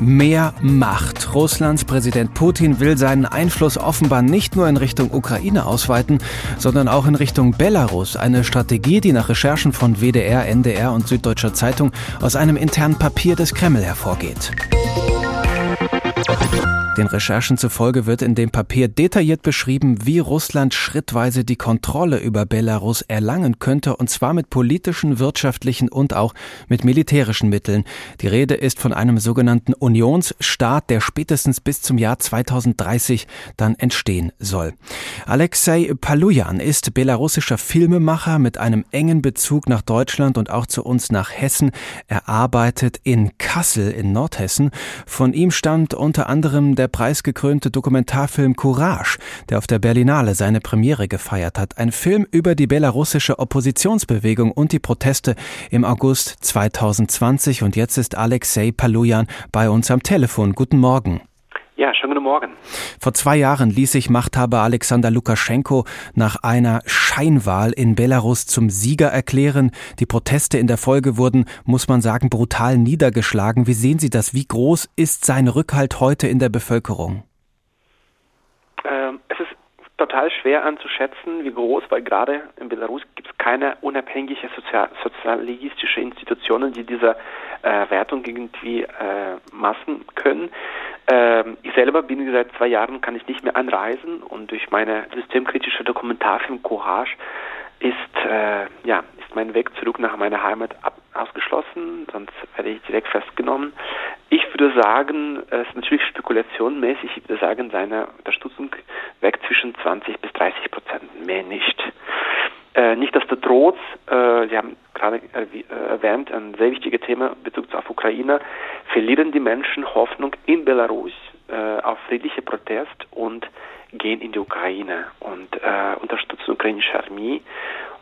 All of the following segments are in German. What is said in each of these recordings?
Mehr Macht. Russlands Präsident Putin will seinen Einfluss offenbar nicht nur in Richtung Ukraine ausweiten, sondern auch in Richtung Belarus. Eine Strategie, die nach Recherchen von WDR, NDR und Süddeutscher Zeitung aus einem internen Papier des Kreml hervorgeht. Den Recherchen zufolge wird in dem Papier detailliert beschrieben, wie Russland schrittweise die Kontrolle über Belarus erlangen könnte, und zwar mit politischen, wirtschaftlichen und auch mit militärischen Mitteln. Die Rede ist von einem sogenannten Unionsstaat, der spätestens bis zum Jahr 2030 dann entstehen soll. Alexei Palujan ist belarussischer Filmemacher mit einem engen Bezug nach Deutschland und auch zu uns nach Hessen. Er arbeitet in Kassel in Nordhessen. Von ihm stammt unter anderem der preisgekrönte Dokumentarfilm Courage, der auf der Berlinale seine Premiere gefeiert hat. Ein Film über die belarussische Oppositionsbewegung und die Proteste im August 2020. Und jetzt ist Alexei Palujan bei uns am Telefon. Guten Morgen. Ja, schönen guten Morgen. Vor zwei Jahren ließ sich Machthaber Alexander Lukaschenko nach einer Scheinwahl in Belarus zum Sieger erklären. Die Proteste in der Folge wurden, muss man sagen, brutal niedergeschlagen. Wie sehen Sie das? Wie groß ist sein Rückhalt heute in der Bevölkerung? Ähm, es ist total schwer anzuschätzen, wie groß, weil gerade in Belarus gibt es keine unabhängige sozial sozialistische Institutionen, die diese äh, Wertung irgendwie äh, maßen können. Ähm, ich selber bin seit zwei Jahren, kann ich nicht mehr anreisen und durch meine systemkritische Dokumentarfilm Courage ist, äh, ja, ist mein Weg zurück nach meiner Heimat ab, ausgeschlossen, sonst werde ich direkt festgenommen. Ich würde sagen, es ist natürlich spekulationmäßig, ich würde sagen, seine Unterstützung weg zwischen 20 bis 30 Prozent, mehr nicht. Äh, Nichtsdestotrotz, äh, Sie haben gerade äh, erwähnt, ein sehr wichtiges Thema Bezug auf Ukraine, verlieren die Menschen Hoffnung in Belarus äh, auf friedliche Protest und gehen in die Ukraine und äh, unterstützen die ukrainische Armee.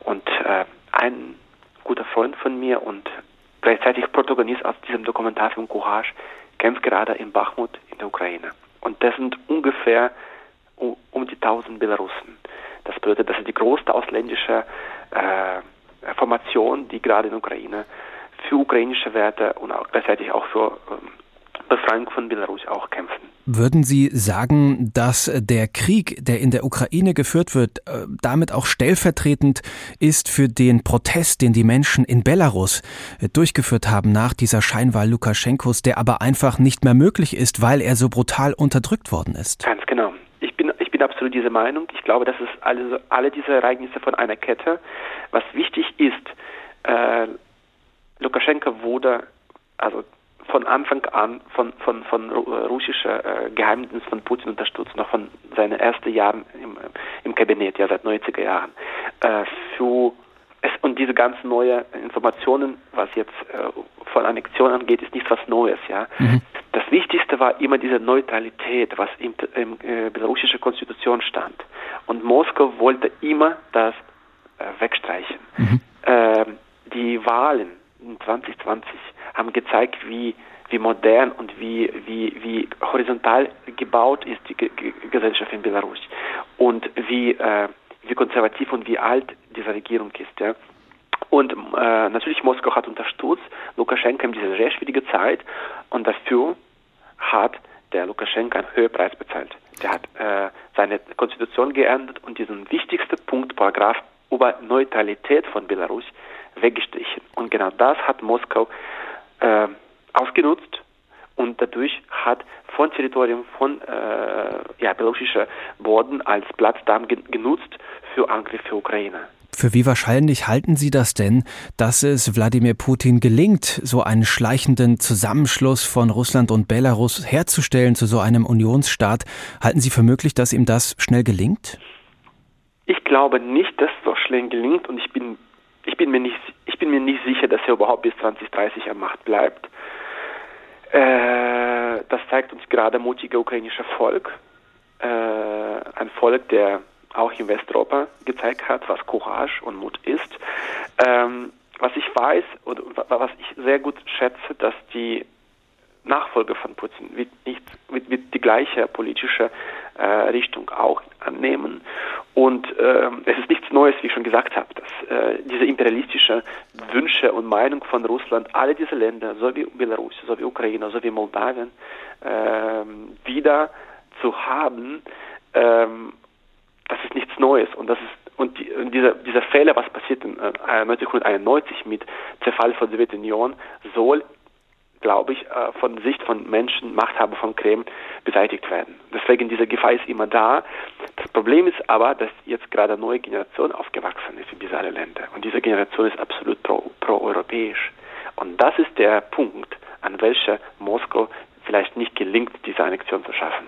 Und äh, ein guter Freund von mir und gleichzeitig Protagonist aus diesem Dokumentarfilm Courage kämpft gerade in Bachmut in der Ukraine. Und das sind ungefähr um, um die 1000 Belarussen. Das bedeutet, das ist die größte ausländische äh, Formation, die gerade in der Ukraine für ukrainische Werte und auch gleichzeitig auch für ähm, Befreiung von Belarus auch kämpfen. Würden Sie sagen, dass der Krieg, der in der Ukraine geführt wird, äh, damit auch stellvertretend ist für den Protest, den die Menschen in Belarus äh, durchgeführt haben nach dieser Scheinwahl Lukaschenkos, der aber einfach nicht mehr möglich ist, weil er so brutal unterdrückt worden ist? Ganz genau bin absolut dieser Meinung. Ich glaube, das ist alle, alle diese Ereignisse von einer Kette. Was wichtig ist, äh, Lukaschenko wurde also von Anfang an von, von, von russischer äh, Geheimdienst von Putin unterstützt, noch von seinen ersten Jahren im, im Kabinett, ja seit 90er Jahren. Äh, für es, und diese ganzen neue Informationen, was jetzt äh, von Annexion angeht, ist nichts was Neues, ja. Mhm. Das Wichtigste war immer diese Neutralität, was in der äh, belarussischen Konstitution stand. Und Moskau wollte immer das äh, wegstreichen. Mhm. Äh, die Wahlen 2020 haben gezeigt, wie wie modern und wie, wie, wie horizontal gebaut ist die G Gesellschaft in Belarus und wie, äh, wie konservativ und wie alt diese Regierung ist. Ja. Und äh, natürlich Moskau hat unterstützt Lukaschenko in dieser sehr schwierigen Zeit und dafür hat der Lukaschenko einen höheren Preis bezahlt. Der hat äh, seine Konstitution geändert und diesen wichtigsten Punkt, Paragraph über Neutralität von Belarus, weggestrichen. Und genau das hat Moskau äh, ausgenutzt und dadurch hat von Territorium von äh, ja, belarussischer Boden als Plattdarm genutzt für Angriff für Ukraine. Für wie wahrscheinlich halten Sie das denn, dass es Wladimir Putin gelingt, so einen schleichenden Zusammenschluss von Russland und Belarus herzustellen zu so einem Unionsstaat? Halten Sie für möglich, dass ihm das schnell gelingt? Ich glaube nicht, dass es so schnell gelingt und ich bin, ich bin, mir, nicht, ich bin mir nicht sicher, dass er überhaupt bis 2030 an Macht bleibt. Äh, das zeigt uns gerade mutige ukrainische Volk. Äh, ein Volk, der auch in Westeuropa gezeigt hat, was Courage und Mut ist. Ähm, was ich weiß oder was ich sehr gut schätze, dass die Nachfolger von Putin wird, nicht, wird, wird die gleiche politische äh, Richtung auch annehmen Und äh, es ist nichts Neues, wie ich schon gesagt habe, dass äh, diese imperialistische Wünsche und Meinung von Russland, alle diese Länder, so wie Belarus, so wie Ukraine, so wie Moldawien, äh, wieder zu haben, ähm, das ist nichts Neues. Und das ist und, die, und dieser, dieser Fehler, was passiert in äh, 1991 mit Zerfall von Sowjetunion, soll glaube ich, äh, von Sicht von Menschen, Machthaber von Kreml beseitigt werden. Deswegen diese Gefahr ist immer da. Das Problem ist aber, dass jetzt gerade eine neue Generation aufgewachsen ist in diese alle Länder. Und diese Generation ist absolut pro-europäisch. Pro und das ist der Punkt, an welcher Moskau vielleicht nicht gelingt, diese Annexion zu schaffen.